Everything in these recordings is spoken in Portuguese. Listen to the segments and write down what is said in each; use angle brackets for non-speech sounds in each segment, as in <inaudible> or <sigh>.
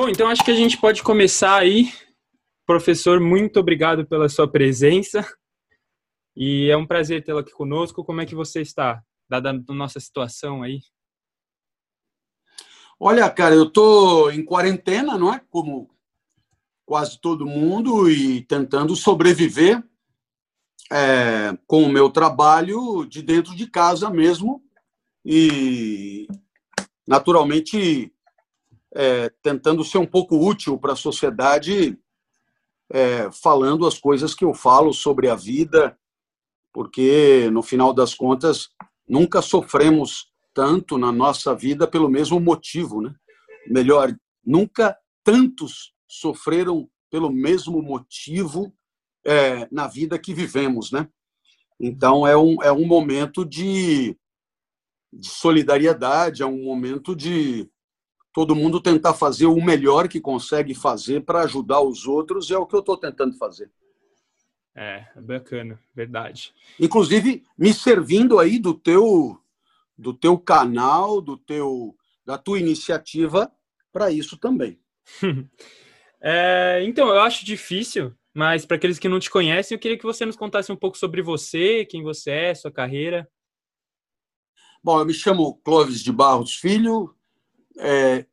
Bom, então acho que a gente pode começar aí. Professor, muito obrigado pela sua presença. E é um prazer tê-lo aqui conosco. Como é que você está, dada a nossa situação aí? Olha, cara, eu estou em quarentena, não é? Como quase todo mundo, e tentando sobreviver é, com o meu trabalho de dentro de casa mesmo. E, naturalmente, é, tentando ser um pouco útil para a sociedade, é, falando as coisas que eu falo sobre a vida, porque, no final das contas, nunca sofremos tanto na nossa vida pelo mesmo motivo. Né? Melhor, nunca tantos sofreram pelo mesmo motivo é, na vida que vivemos. Né? Então, é um, é um momento de, de solidariedade, é um momento de todo mundo tentar fazer o melhor que consegue fazer para ajudar os outros, e é o que eu estou tentando fazer. É, bacana, verdade. Inclusive, me servindo aí do teu do teu canal, do teu da tua iniciativa para isso também. <laughs> é, então, eu acho difícil, mas para aqueles que não te conhecem, eu queria que você nos contasse um pouco sobre você, quem você é, sua carreira. Bom, eu me chamo Clóvis de Barros Filho, é,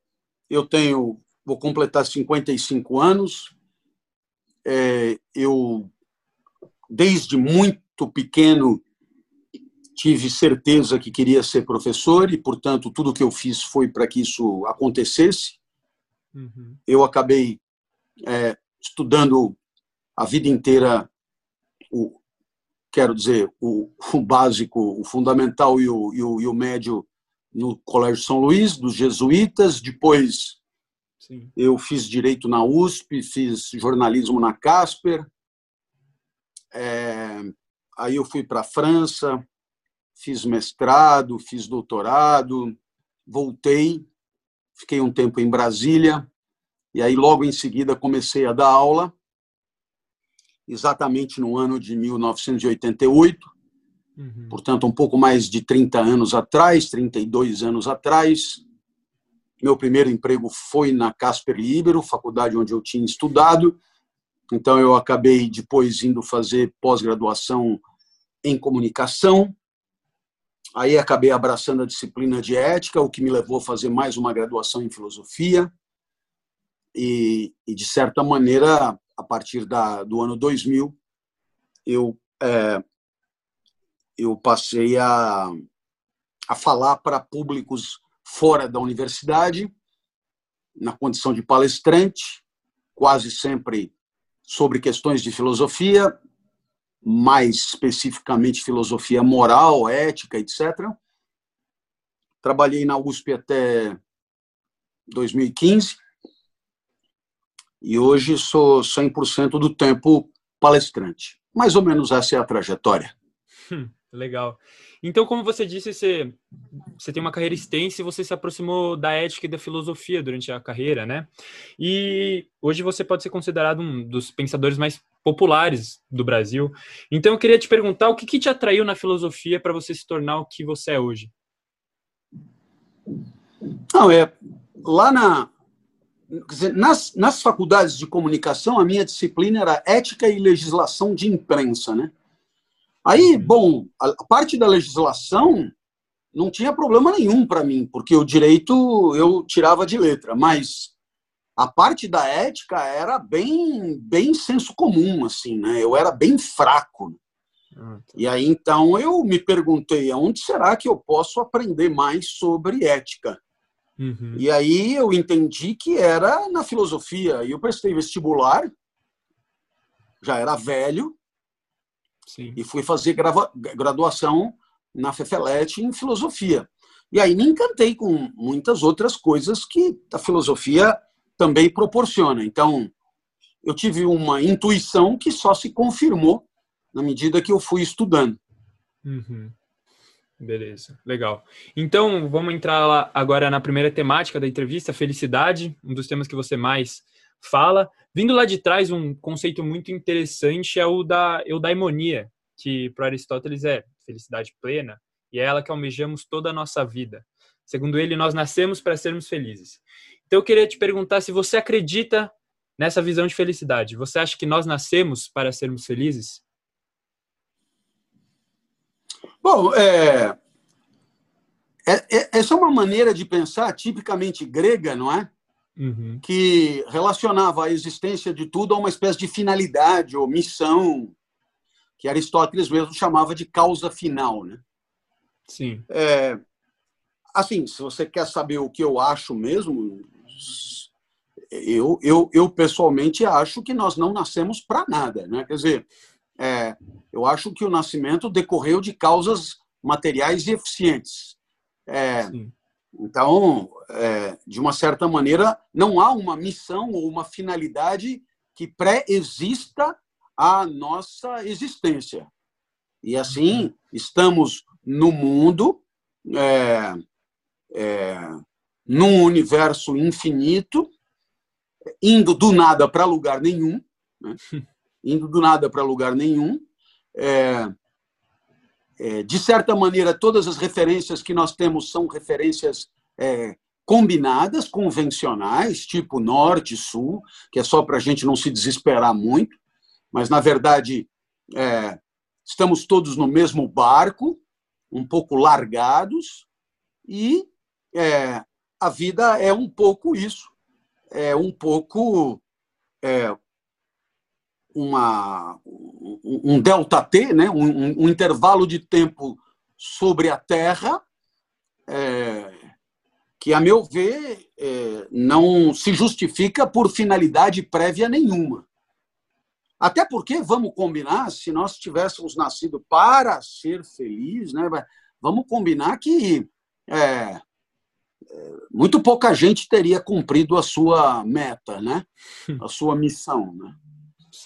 eu tenho, vou completar 55 anos. É, eu, desde muito pequeno, tive certeza que queria ser professor e, portanto, tudo que eu fiz foi para que isso acontecesse. Uhum. Eu acabei é, estudando a vida inteira o quero dizer o, o básico, o fundamental e o, e o, e o médio no Colégio São Luís, dos jesuítas, depois Sim. eu fiz direito na USP, fiz jornalismo na Casper, é, aí eu fui para a França, fiz mestrado, fiz doutorado, voltei, fiquei um tempo em Brasília, e aí logo em seguida comecei a dar aula, exatamente no ano de 1988, Uhum. Portanto, um pouco mais de 30 anos atrás, 32 anos atrás. Meu primeiro emprego foi na Casper Libero, faculdade onde eu tinha estudado. Então, eu acabei depois indo fazer pós-graduação em comunicação. Aí acabei abraçando a disciplina de ética, o que me levou a fazer mais uma graduação em filosofia. E, e de certa maneira, a partir da, do ano 2000, eu é, eu passei a, a falar para públicos fora da universidade, na condição de palestrante, quase sempre sobre questões de filosofia, mais especificamente filosofia moral, ética, etc. Trabalhei na USP até 2015 e hoje sou 100% do tempo palestrante. Mais ou menos essa é a trajetória. Hum. Legal. Então, como você disse, você, você tem uma carreira extensa e você se aproximou da ética e da filosofia durante a carreira, né? E hoje você pode ser considerado um dos pensadores mais populares do Brasil. Então, eu queria te perguntar o que, que te atraiu na filosofia para você se tornar o que você é hoje? Não, é lá na dizer, nas, nas faculdades de comunicação a minha disciplina era ética e legislação de imprensa, né? Aí, bom, a parte da legislação não tinha problema nenhum para mim, porque o direito eu tirava de letra, mas a parte da ética era bem bem senso comum assim, né? Eu era bem fraco. Ah, tá. E aí então eu me perguntei aonde será que eu posso aprender mais sobre ética? Uhum. E aí eu entendi que era na filosofia. E eu prestei vestibular, já era velho, Sim. e fui fazer graduação na FEFELET em filosofia. E aí me encantei com muitas outras coisas que a filosofia também proporciona. Então, eu tive uma intuição que só se confirmou na medida que eu fui estudando. Uhum. Beleza, legal. Então, vamos entrar agora na primeira temática da entrevista, felicidade, um dos temas que você mais fala. Vindo lá de trás, um conceito muito interessante é o da eudaimonia, que para Aristóteles é felicidade plena, e é ela que almejamos toda a nossa vida. Segundo ele, nós nascemos para sermos felizes. Então eu queria te perguntar se você acredita nessa visão de felicidade. Você acha que nós nascemos para sermos felizes? Bom, é, é, é, essa é uma maneira de pensar tipicamente grega, não é? Uhum. Que relacionava a existência de tudo a uma espécie de finalidade ou missão, que Aristóteles mesmo chamava de causa final, né? Sim. É, assim, se você quer saber o que eu acho mesmo, eu, eu, eu pessoalmente acho que nós não nascemos para nada, né? Quer dizer, é, eu acho que o nascimento decorreu de causas materiais e eficientes. É, então, é, de uma certa maneira, não há uma missão ou uma finalidade que pré-exista a nossa existência. E assim, estamos no mundo, é, é, num universo infinito, indo do nada para lugar nenhum, né? <laughs> indo do nada para lugar nenhum. É, é, de certa maneira, todas as referências que nós temos são referências é, combinadas, convencionais, tipo norte, sul, que é só para a gente não se desesperar muito, mas, na verdade, é, estamos todos no mesmo barco, um pouco largados, e é, a vida é um pouco isso, é um pouco é, uma, um delta T, né? Um, um, intervalo de tempo sobre a Terra, é, que, a meu ver, é, não se justifica por finalidade prévia nenhuma. Até porque, vamos combinar, se nós tivéssemos nascido para ser feliz, né, vamos combinar que é, muito pouca gente teria cumprido a sua meta, né? a sua missão. Né?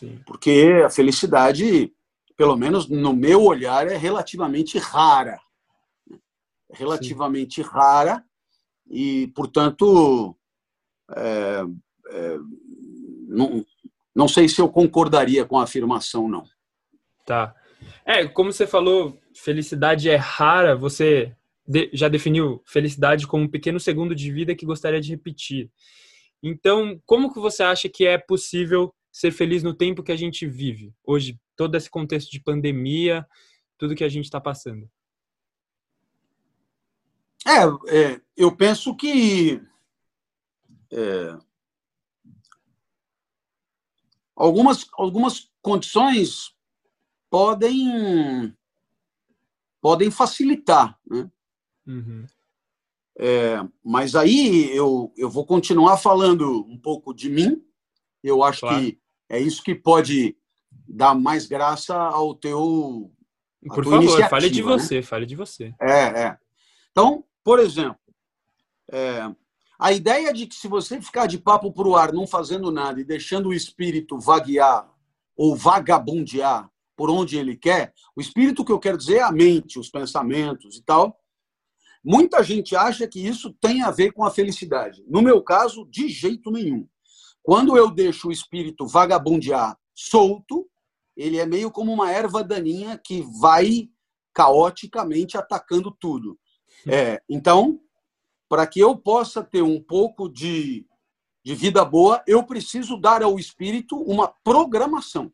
Sim. Porque a felicidade, pelo menos no meu olhar, é relativamente rara. É relativamente Sim. rara e, portanto, é, é, não, não sei se eu concordaria com a afirmação, não. Tá. É, como você falou, felicidade é rara, você de, já definiu felicidade como um pequeno segundo de vida que gostaria de repetir. Então, como que você acha que é possível ser feliz no tempo que a gente vive hoje, todo esse contexto de pandemia, tudo que a gente está passando? É, é, eu penso que é, algumas, algumas condições podem podem facilitar, né? Uhum. É, mas aí eu, eu vou continuar falando um pouco de mim. Eu acho claro. que é isso que pode dar mais graça ao teu. Por favor, fale de né? você, fale de você. É, é. Então, por exemplo, é, a ideia de que se você ficar de papo para o ar, não fazendo nada e deixando o espírito vaguear ou vagabundear por onde ele quer, o espírito que eu quero dizer é a mente, os pensamentos e tal, Muita gente acha que isso tem a ver com a felicidade. No meu caso, de jeito nenhum. Quando eu deixo o espírito vagabundear solto, ele é meio como uma erva daninha que vai caoticamente atacando tudo. É, então, para que eu possa ter um pouco de, de vida boa, eu preciso dar ao espírito uma programação.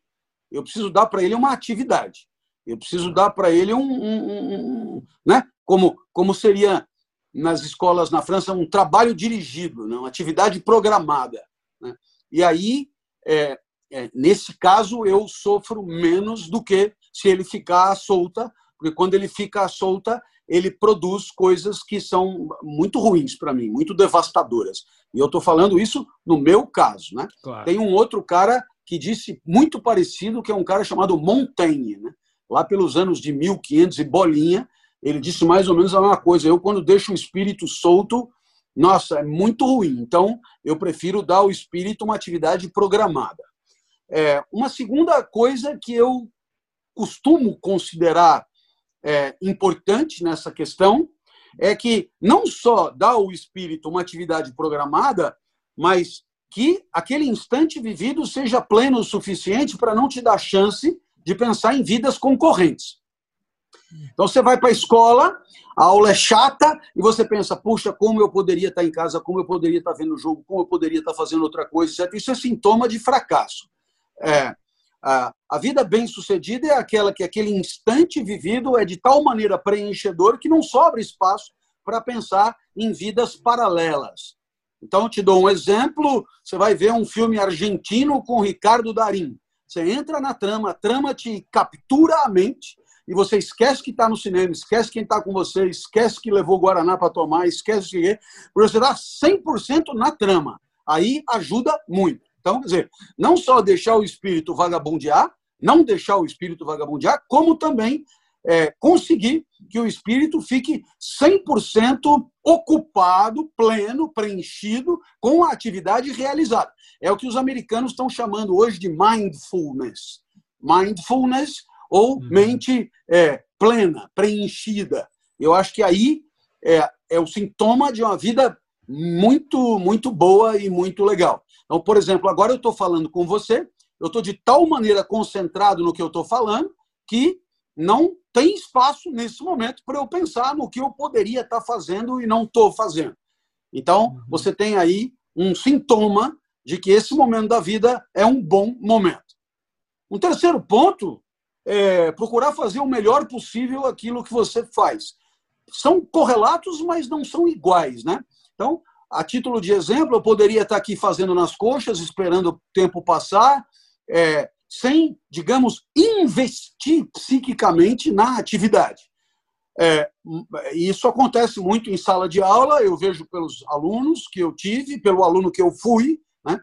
Eu preciso dar para ele uma atividade. Eu preciso dar para ele um, um, um, um, né? como, como seria nas escolas na França um trabalho dirigido, né? uma atividade programada. Né? E aí, é, é, nesse caso, eu sofro menos do que se ele ficar solta, porque quando ele fica solta, ele produz coisas que são muito ruins para mim, muito devastadoras. E eu estou falando isso no meu caso. Né? Claro. Tem um outro cara que disse muito parecido, que é um cara chamado Montaigne. Né? Lá pelos anos de 1500 e bolinha, ele disse mais ou menos a mesma coisa. Eu, quando deixo o espírito solto, nossa, é muito ruim. Então, eu prefiro dar ao espírito uma atividade programada. É, uma segunda coisa que eu costumo considerar é, importante nessa questão é que não só dá ao espírito uma atividade programada, mas que aquele instante vivido seja pleno o suficiente para não te dar chance de pensar em vidas concorrentes. Então você vai para a escola, a aula é chata e você pensa, puxa, como eu poderia estar em casa, como eu poderia estar vendo o jogo, como eu poderia estar fazendo outra coisa. Isso é sintoma de fracasso. É, a, a vida bem-sucedida é aquela que aquele instante vivido é de tal maneira preenchedor que não sobra espaço para pensar em vidas paralelas. Então, te dou um exemplo: você vai ver um filme argentino com Ricardo Darim. Você entra na trama, a trama te captura a mente e você esquece que está no cinema, esquece quem está com você, esquece que levou Guaraná para tomar, esquece que você está 100% na trama. Aí ajuda muito. Então, quer dizer, não só deixar o espírito vagabundear, não deixar o espírito vagabundear, como também é, conseguir que o espírito fique 100% ocupado, pleno, preenchido com a atividade realizada. É o que os americanos estão chamando hoje de mindfulness. Mindfulness ou uhum. mente é, plena, preenchida. Eu acho que aí é, é o sintoma de uma vida muito, muito boa e muito legal. Então, por exemplo, agora eu estou falando com você, eu estou de tal maneira concentrado no que eu estou falando que não tem espaço nesse momento para eu pensar no que eu poderia estar tá fazendo e não estou fazendo. Então, uhum. você tem aí um sintoma de que esse momento da vida é um bom momento. Um terceiro ponto é procurar fazer o melhor possível aquilo que você faz. São correlatos, mas não são iguais, né? Então, a título de exemplo, eu poderia estar aqui fazendo nas coxas, esperando o tempo passar, é, sem, digamos, investir psiquicamente na atividade. É, isso acontece muito em sala de aula, eu vejo pelos alunos que eu tive, pelo aluno que eu fui, né,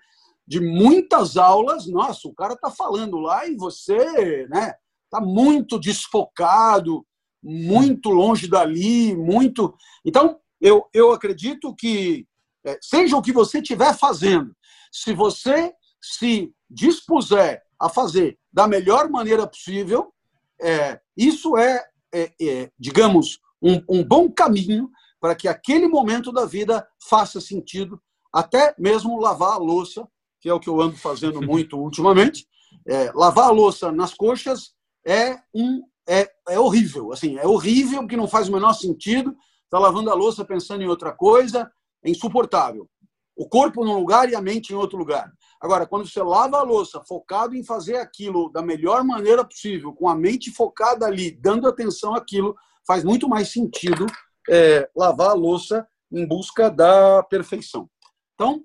de muitas aulas, nossa, o cara está falando lá e você né, está muito desfocado, muito longe dali, muito. Então, eu, eu acredito que, é, seja o que você estiver fazendo, se você se dispuser a fazer da melhor maneira possível, é, isso é, é, é digamos, um, um bom caminho para que aquele momento da vida faça sentido, até mesmo lavar a louça, que é o que eu ando fazendo muito <laughs> ultimamente. É, lavar a louça nas coxas é um é, é horrível, assim, é horrível porque não faz o menor sentido. Está lavando a louça pensando em outra coisa, é insuportável. O corpo num lugar e a mente em outro lugar. Agora, quando você lava a louça focado em fazer aquilo da melhor maneira possível, com a mente focada ali, dando atenção àquilo, faz muito mais sentido é, lavar a louça em busca da perfeição. Então,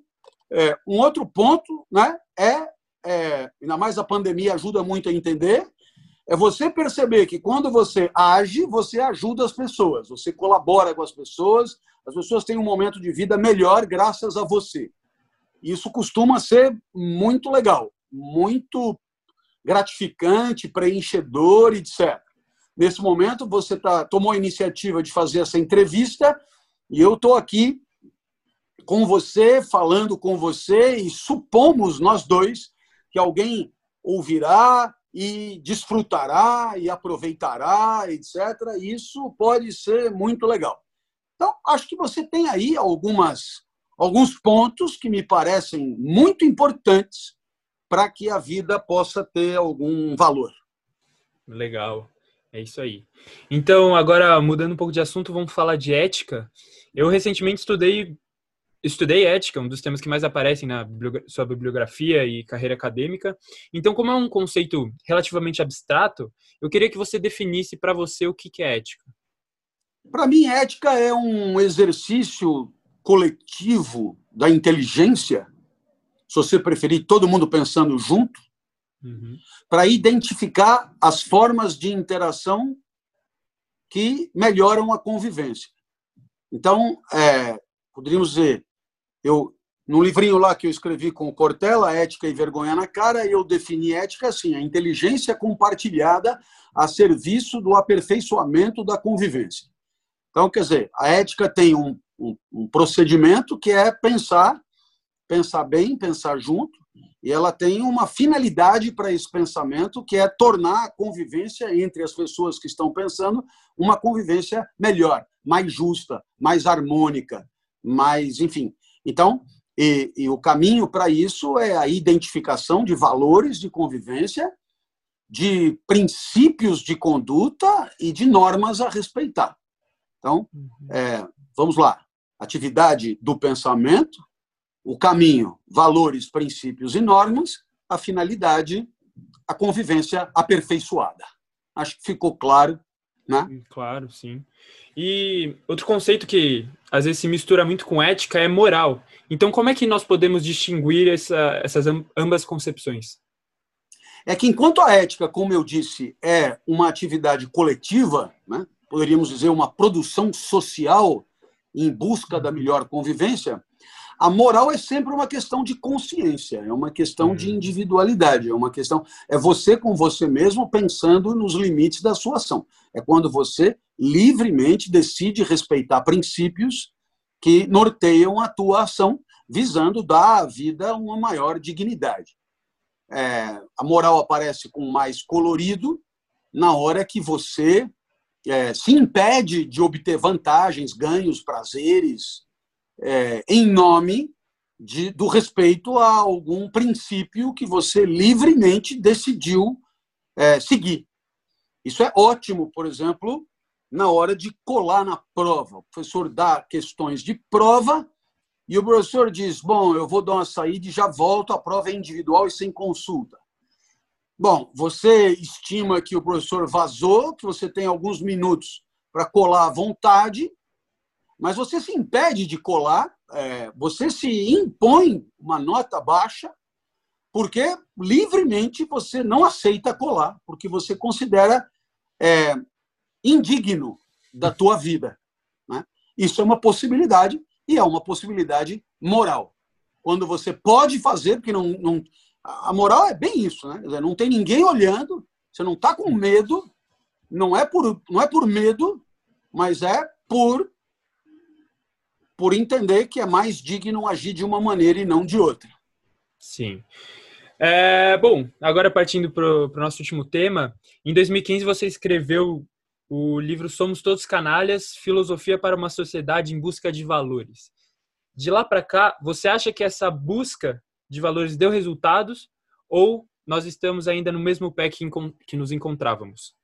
é, um outro ponto né, é, é, ainda mais a pandemia ajuda muito a entender, é você perceber que quando você age, você ajuda as pessoas, você colabora com as pessoas, as pessoas têm um momento de vida melhor graças a você. Isso costuma ser muito legal, muito gratificante, preenchedor, etc. Nesse momento, você tá, tomou a iniciativa de fazer essa entrevista e eu estou aqui com você, falando com você, e supomos nós dois que alguém ouvirá e desfrutará e aproveitará, etc. Isso pode ser muito legal. Então, acho que você tem aí algumas alguns pontos que me parecem muito importantes para que a vida possa ter algum valor. Legal, é isso aí. Então, agora mudando um pouco de assunto, vamos falar de ética. Eu recentemente estudei estudei ética, um dos temas que mais aparecem na sua bibliografia e carreira acadêmica. Então, como é um conceito relativamente abstrato, eu queria que você definisse para você o que é ética. Para mim, ética é um exercício coletivo da inteligência, se você preferir, todo mundo pensando junto, uhum. para identificar as formas de interação que melhoram a convivência. Então, é, poderíamos dizer, eu no livrinho lá que eu escrevi com o Cortella, Ética e Vergonha na Cara, eu defini ética assim, a inteligência compartilhada a serviço do aperfeiçoamento da convivência. Então, quer dizer, a ética tem um, um, um procedimento que é pensar, pensar bem, pensar junto, e ela tem uma finalidade para esse pensamento, que é tornar a convivência entre as pessoas que estão pensando uma convivência melhor, mais justa, mais harmônica, mais, enfim. Então, e, e o caminho para isso é a identificação de valores de convivência de princípios de conduta e de normas a respeitar. Então, uhum. é, vamos lá. Atividade do pensamento, o caminho, valores, princípios e normas, a finalidade, a convivência aperfeiçoada. Acho que ficou claro, né? Hum, claro, sim. E outro conceito que às vezes se mistura muito com ética é moral. Então, como é que nós podemos distinguir essa, essas ambas concepções? É que enquanto a ética, como eu disse, é uma atividade coletiva, né? poderíamos dizer uma produção social em busca da melhor convivência, a moral é sempre uma questão de consciência, é uma questão de uhum. individualidade, é uma questão é você com você mesmo pensando nos limites da sua ação. É quando você livremente decide respeitar princípios que norteiam a tua ação, visando dar à vida uma maior dignidade. É, a moral aparece com mais colorido na hora que você é, se impede de obter vantagens, ganhos, prazeres, é, em nome de, do respeito a algum princípio que você livremente decidiu é, seguir. Isso é ótimo, por exemplo, na hora de colar na prova. O professor dá questões de prova e o professor diz: Bom, eu vou dar uma saída e já volto, a prova é individual e sem consulta. Bom, você estima que o professor vazou, que você tem alguns minutos para colar à vontade, mas você se impede de colar, é, você se impõe uma nota baixa, porque livremente você não aceita colar, porque você considera é, indigno da tua vida. Né? Isso é uma possibilidade e é uma possibilidade moral. Quando você pode fazer, porque não, não a moral é bem isso, né? Não tem ninguém olhando, você não está com medo, não é por não é por medo, mas é por por entender que é mais digno agir de uma maneira e não de outra. Sim. É, bom, agora partindo para o nosso último tema, em 2015 você escreveu o livro Somos Todos Canalhas, Filosofia para uma Sociedade em Busca de Valores. De lá para cá, você acha que essa busca de valores deu resultados ou nós estamos ainda no mesmo pé que, que nos encontrávamos?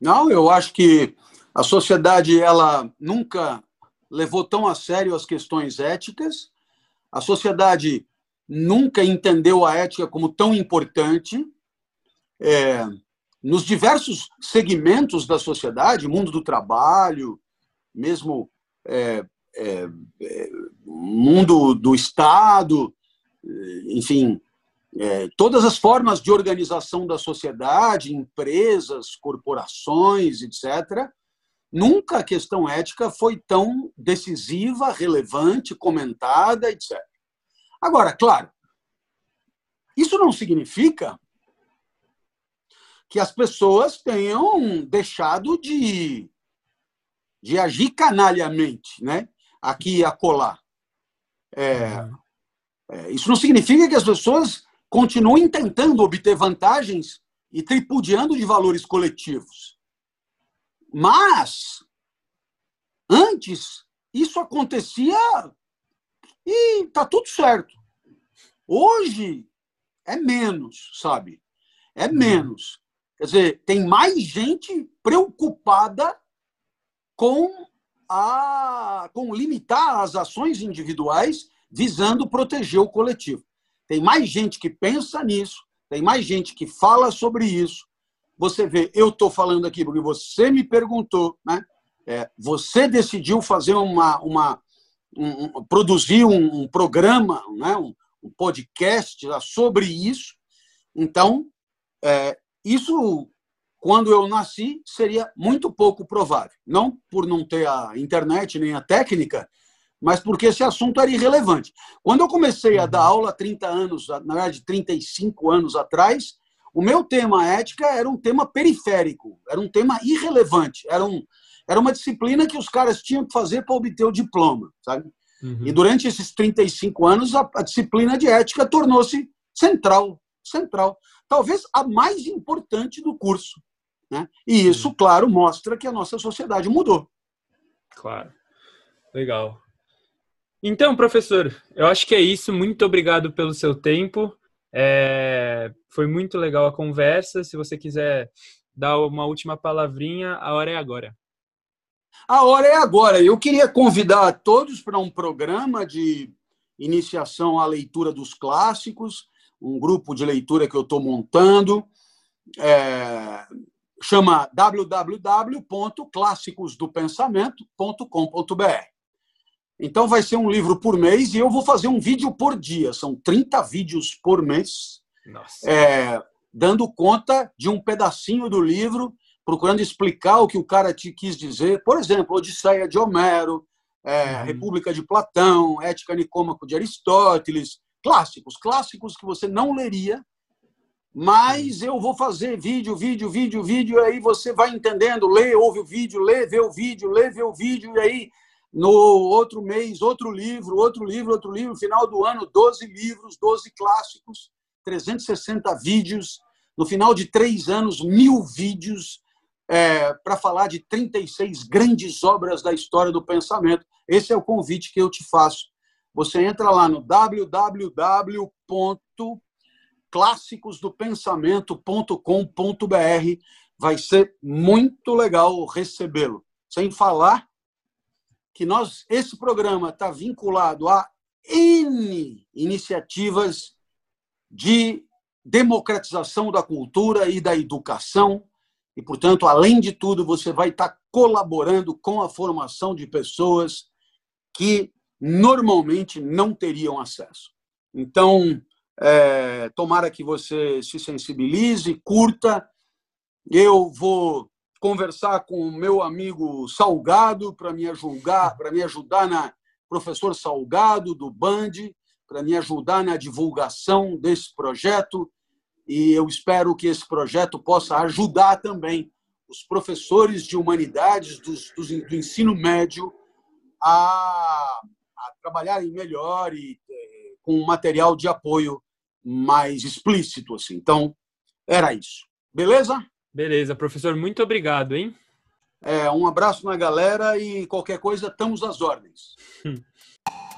Não, eu acho que a sociedade ela nunca levou tão a sério as questões éticas. A sociedade nunca entendeu a ética como tão importante. É, nos diversos segmentos da sociedade, mundo do trabalho, mesmo é, é, é mundo do Estado, enfim, é, todas as formas de organização da sociedade, empresas, corporações, etc., Nunca a questão ética foi tão decisiva, relevante, comentada, etc. Agora, claro, isso não significa que as pessoas tenham deixado de, de agir canalhamente, né? aqui e acolá. É, uhum. é, isso não significa que as pessoas continuem tentando obter vantagens e tripudiando de valores coletivos. Mas, antes, isso acontecia e tá tudo certo. Hoje é menos, sabe? É uhum. menos. Quer dizer, tem mais gente preocupada com a com limitar as ações individuais visando proteger o coletivo. Tem mais gente que pensa nisso, tem mais gente que fala sobre isso, você vê, eu estou falando aqui porque você me perguntou, né? É, você decidiu fazer uma, uma um, um, produzir um, um, programa, né? um, podcast sobre isso. Então, é, isso, quando eu nasci, seria muito pouco provável. Não por não ter a internet nem a técnica, mas porque esse assunto era irrelevante. Quando eu comecei a dar uhum. aula 30 anos, na verdade, 35 anos atrás, o meu tema ética era um tema periférico, era um tema irrelevante, era, um, era uma disciplina que os caras tinham que fazer para obter o diploma, sabe? Uhum. E durante esses 35 anos, a, a disciplina de ética tornou-se central, central. Talvez a mais importante do curso. Né? E isso, claro, mostra que a nossa sociedade mudou. Claro. Legal. Então, professor, eu acho que é isso. Muito obrigado pelo seu tempo. É, foi muito legal a conversa. Se você quiser dar uma última palavrinha, a hora é agora. A hora é agora. Eu queria convidar todos para um programa de iniciação à leitura dos clássicos, um grupo de leitura que eu estou montando. É, chama www.classicosdopensamento.com.br. Então vai ser um livro por mês e eu vou fazer um vídeo por dia. São 30 vídeos por mês, é, dando conta de um pedacinho do livro, procurando explicar o que o cara te quis dizer. Por exemplo, Odisseia de Homero, é, uhum. República de Platão, Ética Nicômaco de Aristóteles, clássicos, clássicos que você não leria mas eu vou fazer vídeo, vídeo, vídeo, vídeo, e aí você vai entendendo, lê, ouve o vídeo, lê, vê o vídeo, lê, vê o vídeo, e aí no outro mês, outro livro, outro livro, outro livro, final do ano, 12 livros, 12 clássicos, 360 vídeos, no final de três anos, mil vídeos, é, para falar de 36 grandes obras da história do pensamento. Esse é o convite que eu te faço. Você entra lá no www clássicosdopensamento.com.br. Vai ser muito legal recebê-lo. Sem falar que nós esse programa está vinculado a N iniciativas de democratização da cultura e da educação. E, portanto, além de tudo, você vai estar tá colaborando com a formação de pessoas que normalmente não teriam acesso. Então, é, tomara que você se sensibilize, curta. Eu vou conversar com o meu amigo Salgado para me ajudar, para me ajudar na professor Salgado do Band, para me ajudar na divulgação desse projeto. E eu espero que esse projeto possa ajudar também os professores de humanidades do, do ensino médio a, a trabalharem melhor e é, com material de apoio mais explícito assim. Então, era isso. Beleza? Beleza, professor, muito obrigado, hein? É, um abraço na galera e qualquer coisa, estamos às ordens. <laughs>